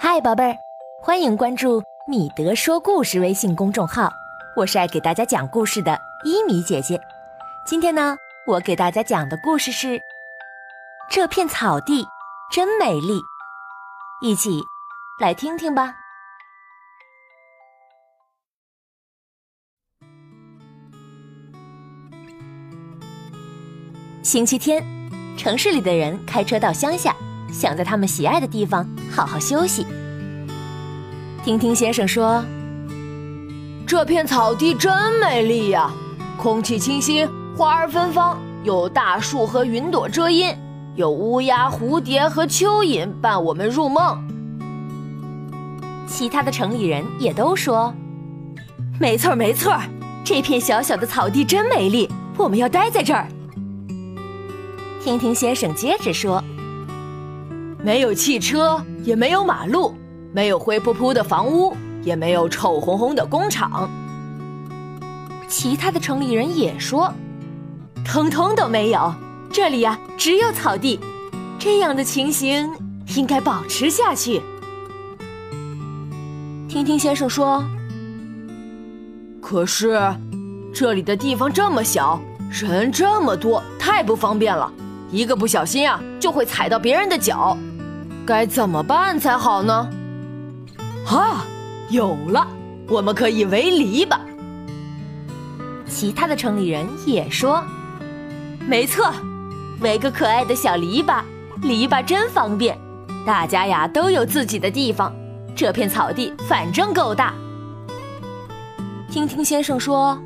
嗨，宝贝儿，欢迎关注米德说故事微信公众号，我是爱给大家讲故事的伊米姐姐。今天呢，我给大家讲的故事是《这片草地真美丽》，一起来听听吧。星期天，城市里的人开车到乡下。想在他们喜爱的地方好好休息。婷婷先生说：“这片草地真美丽呀，空气清新，花儿芬芳，有大树和云朵遮阴，有乌鸦、蝴蝶和蚯蚓伴我们入梦。”其他的城里人也都说：“没错，没错，这片小小的草地真美丽，我们要待在这儿。”听听先生接着说。没有汽车，也没有马路，没有灰扑扑的房屋，也没有臭烘烘的工厂。其他的城里人也说，通通都没有。这里呀，只有草地。这样的情形应该保持下去。听听先生说，可是这里的地方这么小，人这么多，太不方便了。一个不小心啊，就会踩到别人的脚。该怎么办才好呢？啊，有了，我们可以围篱笆。其他的城里人也说：“没错，围个可爱的小篱笆，篱笆真方便。大家呀都有自己的地方，这片草地反正够大。”听听先生说：“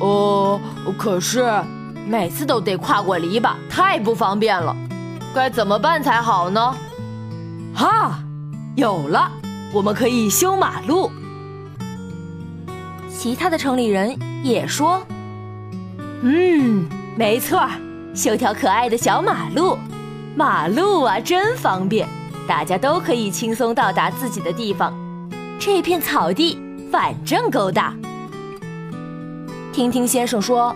哦，可是每次都得跨过篱笆，太不方便了。”该怎么办才好呢？哈，有了，我们可以修马路。其他的城里人也说：“嗯，没错，修条可爱的小马路。马路啊，真方便，大家都可以轻松到达自己的地方。这片草地反正够大。”听听先生说：“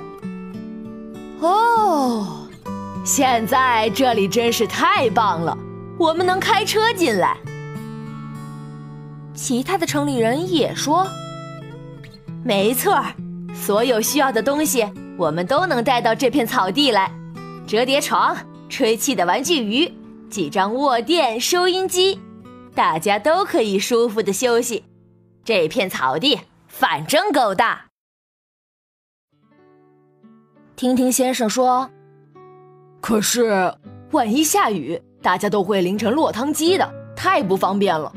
哦。”现在这里真是太棒了，我们能开车进来。其他的城里人也说：“没错，所有需要的东西我们都能带到这片草地来。折叠床、吹气的玩具鱼、几张卧垫、收音机，大家都可以舒服的休息。这片草地反正够大。”听听先生说。可是，万一下雨，大家都会淋成落汤鸡的，太不方便了。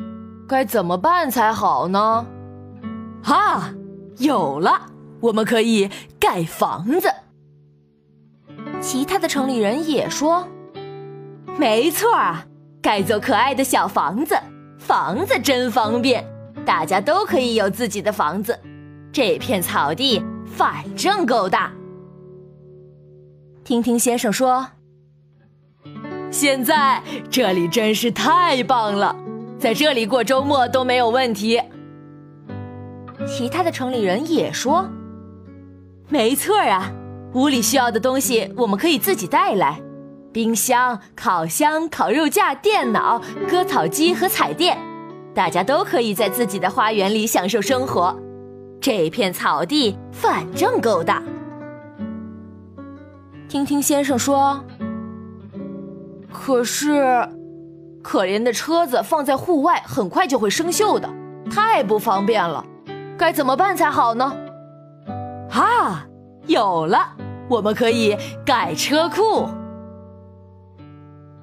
该怎么办才好呢？啊，有了，我们可以盖房子。其他的城里人也说：“没错啊，盖座可爱的小房子，房子真方便，大家都可以有自己的房子。这片草地反正够大。”听听先生说。现在这里真是太棒了，在这里过周末都没有问题。其他的城里人也说：“没错啊，屋里需要的东西我们可以自己带来，冰箱、烤箱、烤肉架、电脑、割草机和彩电，大家都可以在自己的花园里享受生活。这片草地反正够大。”听听先生说。可是，可怜的车子放在户外，很快就会生锈的，太不方便了。该怎么办才好呢？啊，有了，我们可以改车库。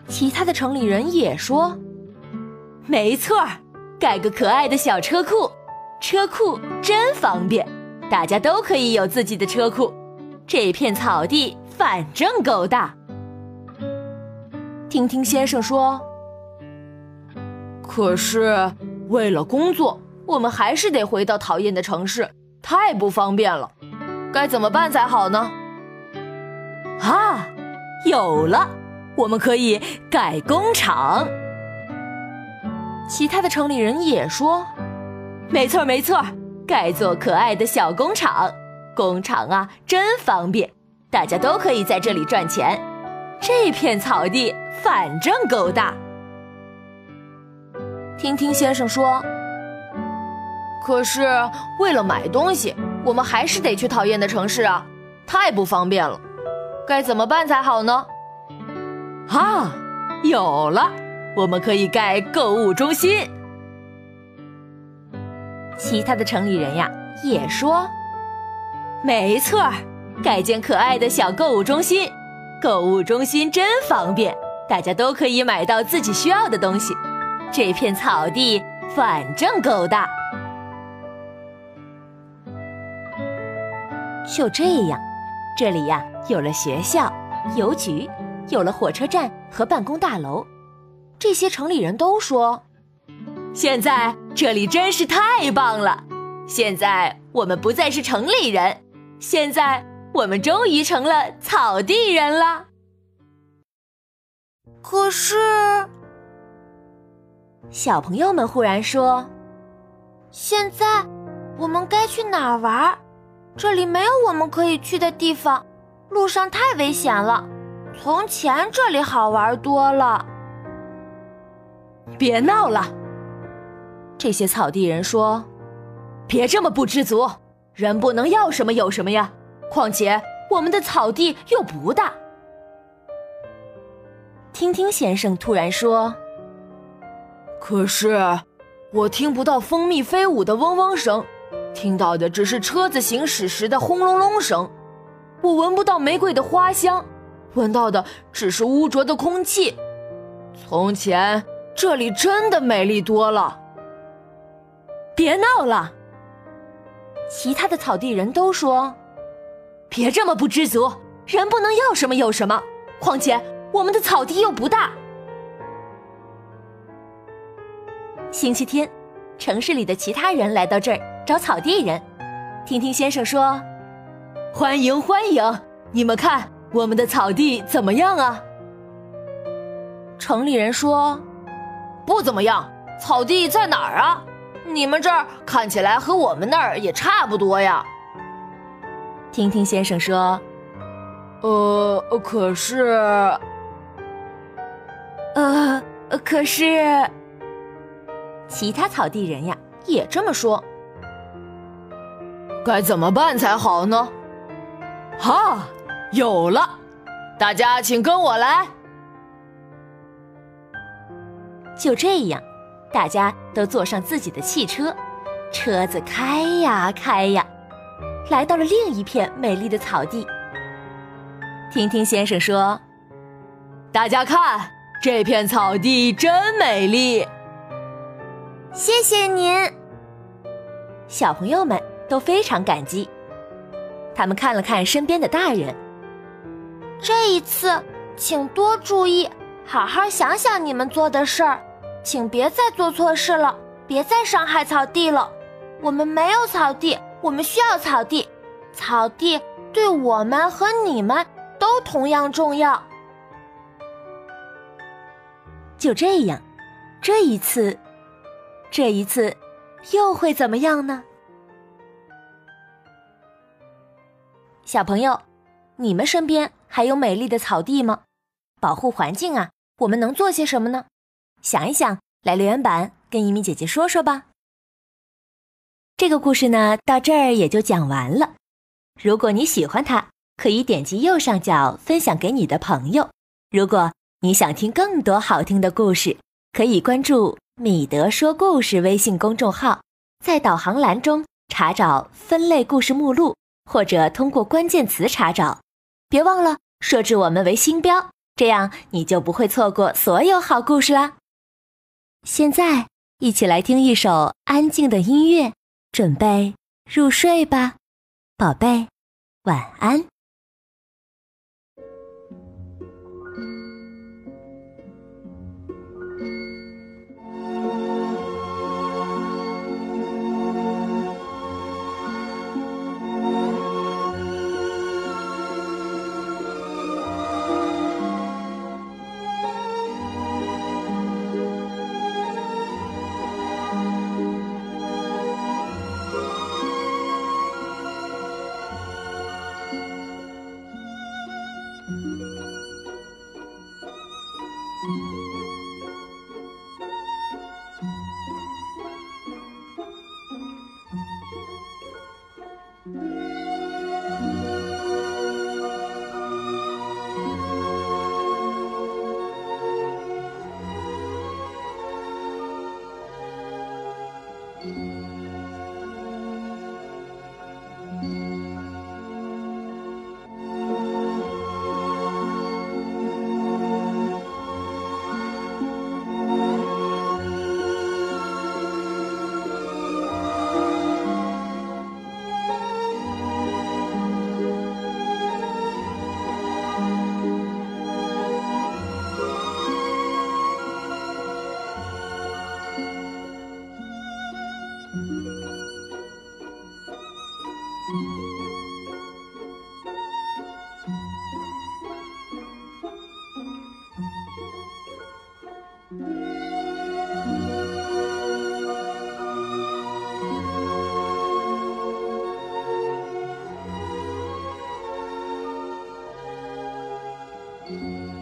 其他的城里人也说：“没错，改个可爱的小车库，车库真方便，大家都可以有自己的车库。这片草地反正够大。”听听先生说，可是为了工作，我们还是得回到讨厌的城市，太不方便了。该怎么办才好呢？啊，有了，我们可以盖工厂。其他的城里人也说，没错没错，盖座可爱的小工厂，工厂啊真方便，大家都可以在这里赚钱。这片草地反正够大。听听先生说。可是为了买东西，我们还是得去讨厌的城市啊，太不方便了。该怎么办才好呢？啊，有了，我们可以盖购物中心。其他的城里人呀也说：“没错儿，盖间可爱的小购物中心，购物中心真方便，大家都可以买到自己需要的东西。这片草地反正够大。”就这样，这里呀有了学校、邮局，有了火车站和办公大楼。这些城里人都说：“现在这里真是太棒了！现在我们不再是城里人，现在我们终于成了草地人了。”可是，小朋友们忽然说：“现在我们该去哪儿玩？”这里没有我们可以去的地方，路上太危险了。从前这里好玩多了。别闹了，这些草地人说：“别这么不知足，人不能要什么有什么呀。况且我们的草地又不大。”听听先生突然说：“可是我听不到蜂蜜飞舞的嗡嗡声。”听到的只是车子行驶时的轰隆隆声，我闻不到玫瑰的花香，闻到的只是污浊的空气。从前这里真的美丽多了。别闹了，其他的草地人都说：“别这么不知足，人不能要什么有什么。况且我们的草地又不大。”星期天，城市里的其他人来到这儿。找草地人，听听先生说：“欢迎欢迎，你们看我们的草地怎么样啊？”城里人说：“不怎么样，草地在哪儿啊？你们这儿看起来和我们那儿也差不多呀。”听听先生说：“呃，可是，呃，可是，其他草地人呀也这么说。”该怎么办才好呢？哈，有了！大家请跟我来。就这样，大家都坐上自己的汽车，车子开呀开呀，来到了另一片美丽的草地。听听先生说：“大家看，这片草地真美丽。”谢谢您，小朋友们。都非常感激。他们看了看身边的大人，这一次，请多注意，好好想想你们做的事儿，请别再做错事了，别再伤害草地了。我们没有草地，我们需要草地，草地对我们和你们都同样重要。就这样，这一次，这一次，又会怎么样呢？小朋友，你们身边还有美丽的草地吗？保护环境啊，我们能做些什么呢？想一想，来留言板跟一米姐姐说说吧。这个故事呢，到这儿也就讲完了。如果你喜欢它，可以点击右上角分享给你的朋友。如果你想听更多好听的故事，可以关注“米德说故事”微信公众号，在导航栏中查找分类故事目录。或者通过关键词查找，别忘了设置我们为星标，这样你就不会错过所有好故事啦。现在，一起来听一首安静的音乐，准备入睡吧，宝贝，晚安。うん